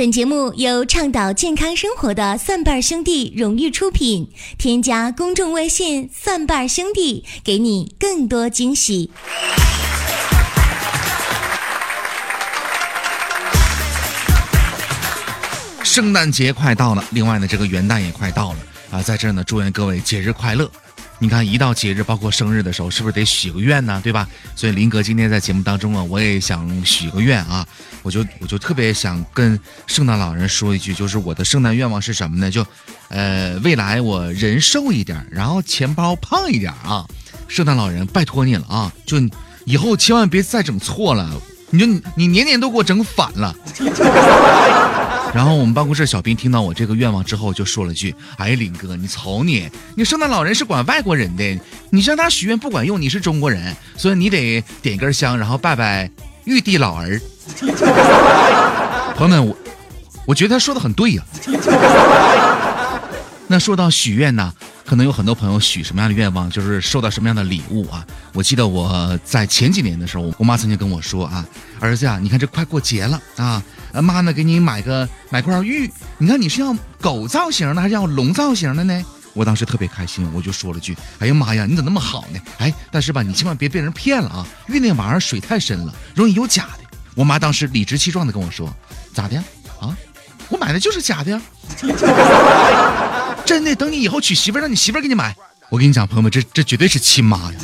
本节目由倡导健康生活的蒜瓣兄弟荣誉出品。添加公众微信“蒜瓣兄弟”，给你更多惊喜。圣诞节快到了，另外呢，这个元旦也快到了啊，在这儿呢，祝愿各位节日快乐。你看，一到节日，包括生日的时候，是不是得许个愿呢？对吧？所以林哥今天在节目当中啊，我也想许个愿啊，我就我就特别想跟圣诞老人说一句，就是我的圣诞愿望是什么呢？就，呃，未来我人瘦一点，然后钱包胖一点啊。圣诞老人，拜托你了啊！就以后千万别再整错了，你就你年年都给我整反了。然后我们办公室小兵听到我这个愿望之后，就说了句：“哎，林哥，你瞅你，你圣诞老人是管外国人的，你向他许愿不管用，你是中国人，所以你得点根香，然后拜拜玉帝老儿。”朋友们，我我觉得他说的很对呀。那说到许愿呢？可能有很多朋友许什么样的愿望，就是收到什么样的礼物啊？我记得我在前几年的时候，我妈曾经跟我说啊，儿子呀，你看这快过节了啊，妈呢给你买个买块玉，你看你是要狗造型的还是要龙造型的呢？我当时特别开心，我就说了句，哎呀妈呀，你怎么那么好呢？哎，但是吧，你千万别被人骗了啊，玉那玩意儿水太深了，容易有假的。我妈当时理直气壮的跟我说，咋的啊？我买的就是假的呀。真的，等你以后娶媳妇儿，让你媳妇儿给你买。我跟你讲，朋友们，这这绝对是亲妈呀。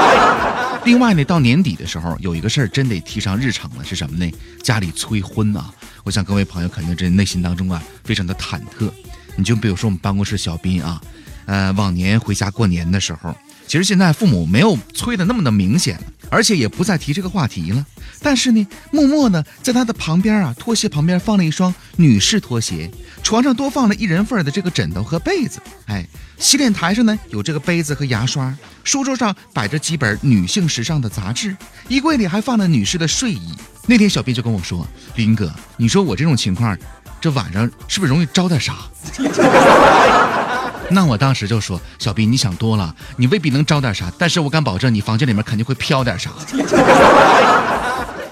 另外呢，到年底的时候，有一个事儿真得提上日程了，是什么呢？家里催婚啊！我想各位朋友肯定这内心当中啊，非常的忐忑。你就比如说我们办公室小斌啊，呃，往年回家过年的时候。其实现在父母没有催的那么的明显，而且也不再提这个话题了。但是呢，默默的在他的旁边啊，拖鞋旁边放了一双女士拖鞋，床上多放了一人份的这个枕头和被子。哎，洗脸台上呢有这个杯子和牙刷，书桌上摆着几本女性时尚的杂志，衣柜里还放了女士的睡衣。那天小斌就跟我说：“林哥，你说我这种情况，这晚上是不是容易招点啥？” 那我当时就说：“小斌，你想多了，你未必能招点啥，但是我敢保证，你房间里面肯定会飘点啥。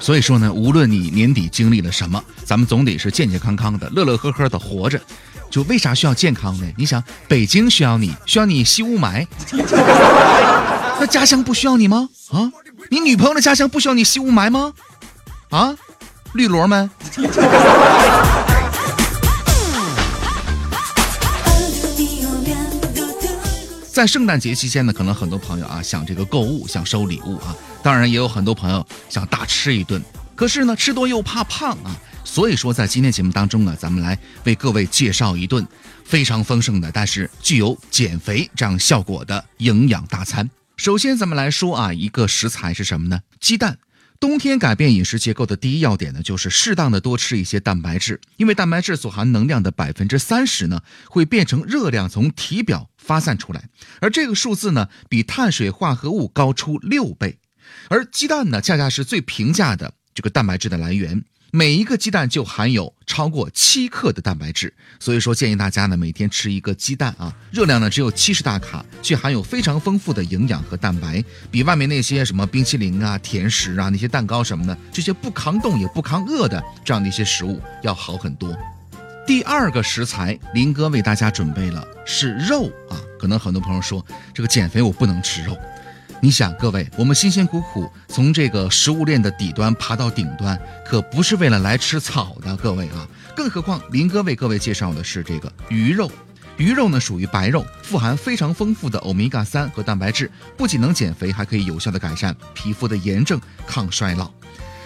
所以说呢，无论你年底经历了什么，咱们总得是健健康康的、乐乐呵呵的活着。就为啥需要健康呢？你想，北京需要你，需要你吸雾霾，那家乡不需要你吗？啊，你女朋友的家乡不需要你吸雾霾吗？啊，绿萝们。”在圣诞节期间呢，可能很多朋友啊想这个购物，想收礼物啊，当然也有很多朋友想大吃一顿。可是呢，吃多又怕胖啊，所以说在今天节目当中呢，咱们来为各位介绍一顿非常丰盛的，但是具有减肥这样效果的营养大餐。首先，咱们来说啊，一个食材是什么呢？鸡蛋。冬天改变饮食结构的第一要点呢，就是适当的多吃一些蛋白质，因为蛋白质所含能量的百分之三十呢，会变成热量从体表发散出来，而这个数字呢，比碳水化合物高出六倍，而鸡蛋呢，恰恰是最平价的这个蛋白质的来源。每一个鸡蛋就含有超过七克的蛋白质，所以说建议大家呢每天吃一个鸡蛋啊，热量呢只有七十大卡，却含有非常丰富的营养和蛋白，比外面那些什么冰淇淋啊、甜食啊、那些蛋糕什么的这些不抗冻也不抗饿的这样的一些食物要好很多。第二个食材，林哥为大家准备了是肉啊，可能很多朋友说这个减肥我不能吃肉。你想，各位，我们辛辛苦苦从这个食物链的底端爬到顶端，可不是为了来吃草的，各位啊！更何况林哥为各位介绍的是这个鱼肉，鱼肉呢属于白肉，富含非常丰富的欧米伽三和蛋白质，不仅能减肥，还可以有效的改善皮肤的炎症、抗衰老。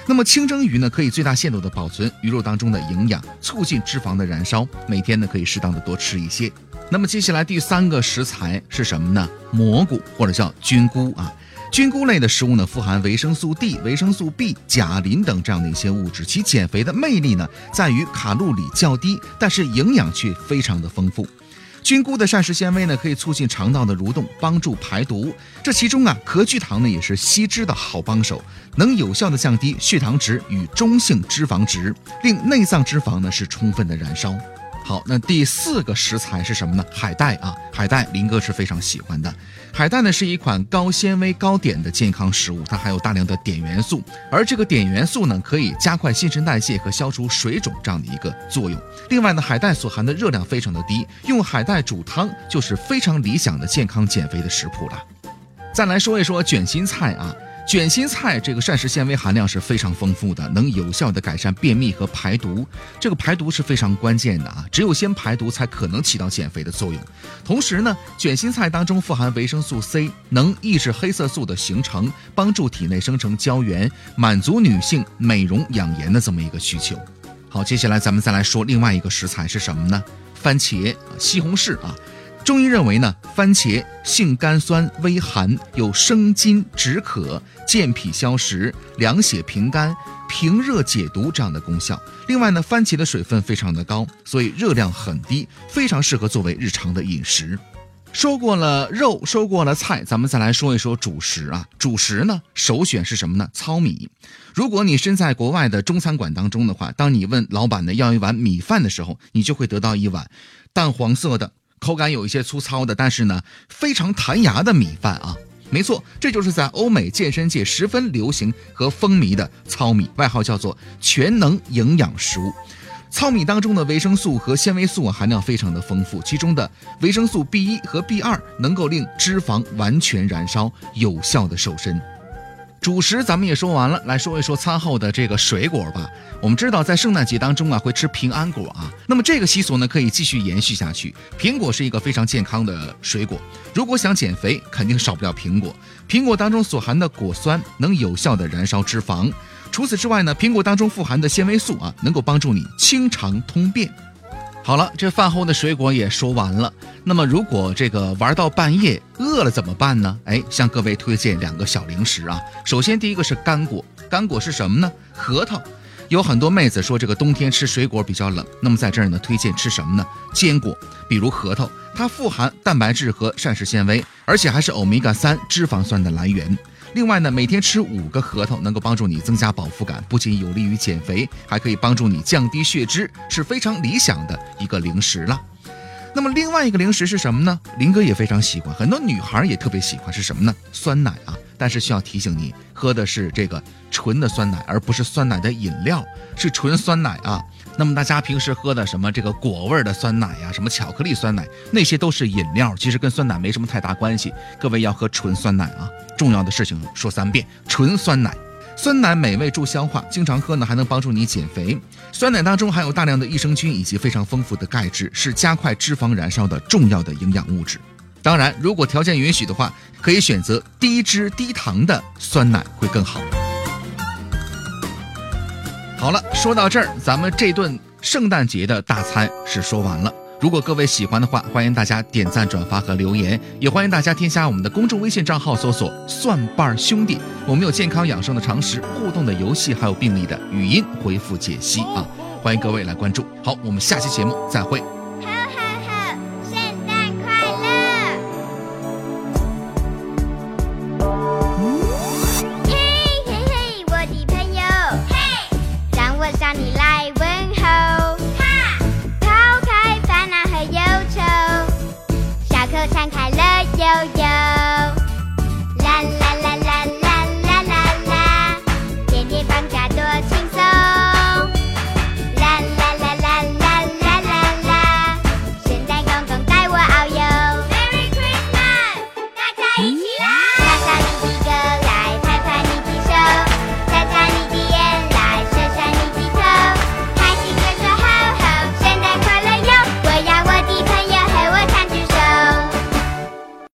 那么清蒸鱼呢，可以最大限度的保存鱼肉当中的营养，促进脂肪的燃烧。每天呢，可以适当的多吃一些。那么接下来第三个食材是什么呢？蘑菇或者叫菌菇啊。菌菇类的食物呢，富含维生素 D、维生素 B、钾磷等这样的一些物质，其减肥的魅力呢，在于卡路里较低，但是营养却非常的丰富。菌菇的膳食纤维呢，可以促进肠道的蠕动，帮助排毒。这其中啊，壳聚糖呢也是吸脂的好帮手，能有效的降低血糖值与中性脂肪值，令内脏脂肪呢是充分的燃烧。好，那第四个食材是什么呢？海带啊，海带林哥是非常喜欢的。海带呢是一款高纤维高碘的健康食物，它含有大量的碘元素，而这个碘元素呢可以加快新陈代谢和消除水肿这样的一个作用。另外呢，海带所含的热量非常的低，用海带煮汤就是非常理想的健康减肥的食谱了。再来说一说卷心菜啊。卷心菜这个膳食纤维含量是非常丰富的，能有效的改善便秘和排毒。这个排毒是非常关键的啊，只有先排毒才可能起到减肥的作用。同时呢，卷心菜当中富含维生素 C，能抑制黑色素的形成，帮助体内生成胶原，满足女性美容养颜的这么一个需求。好，接下来咱们再来说另外一个食材是什么呢？番茄、西红柿啊。中医认为呢，番茄性甘酸微寒，有生津止渴、健脾消食、凉血平肝、平热解毒这样的功效。另外呢，番茄的水分非常的高，所以热量很低，非常适合作为日常的饮食。说过了肉，说过了菜，咱们再来说一说主食啊。主食呢，首选是什么呢？糙米。如果你身在国外的中餐馆当中的话，当你问老板呢要一碗米饭的时候，你就会得到一碗淡黄色的。口感有一些粗糙的，但是呢，非常弹牙的米饭啊，没错，这就是在欧美健身界十分流行和风靡的糙米，外号叫做全能营养食物。糙米当中的维生素和纤维素含量非常的丰富，其中的维生素 B 一和 B 二能够令脂肪完全燃烧，有效的瘦身。主食咱们也说完了，来说一说餐后的这个水果吧。我们知道，在圣诞节当中啊，会吃平安果啊。那么这个习俗呢，可以继续延续下去。苹果是一个非常健康的水果，如果想减肥，肯定少不了苹果。苹果当中所含的果酸能有效的燃烧脂肪。除此之外呢，苹果当中富含的纤维素啊，能够帮助你清肠通便。好了，这饭后的水果也说完了。那么，如果这个玩到半夜饿了怎么办呢？哎，向各位推荐两个小零食啊。首先，第一个是干果，干果是什么呢？核桃。有很多妹子说这个冬天吃水果比较冷，那么在这儿呢，推荐吃什么呢？坚果，比如核桃，它富含蛋白质和膳食纤维，而且还是欧米伽三脂肪酸的来源。另外呢，每天吃五个核桃，能够帮助你增加饱腹感，不仅有利于减肥，还可以帮助你降低血脂，是非常理想的一个零食了。那么另外一个零食是什么呢？林哥也非常喜欢，很多女孩也特别喜欢，是什么呢？酸奶啊！但是需要提醒你，喝的是这个纯的酸奶，而不是酸奶的饮料，是纯酸奶啊。那么大家平时喝的什么这个果味的酸奶呀，什么巧克力酸奶，那些都是饮料，其实跟酸奶没什么太大关系。各位要喝纯酸奶啊！重要的事情说三遍：纯酸奶，酸奶美味助消化，经常喝呢还能帮助你减肥。酸奶当中含有大量的益生菌以及非常丰富的钙质，是加快脂肪燃烧的重要的营养物质。当然，如果条件允许的话，可以选择低脂低糖的酸奶会更好。好了，说到这儿，咱们这顿圣诞节的大餐是说完了。如果各位喜欢的话，欢迎大家点赞、转发和留言，也欢迎大家添加我们的公众微信账号，搜索“蒜瓣兄弟”。我们有健康养生的常识、互动的游戏，还有病例的语音回复解析啊！欢迎各位来关注。好，我们下期节目再会。video, yeah.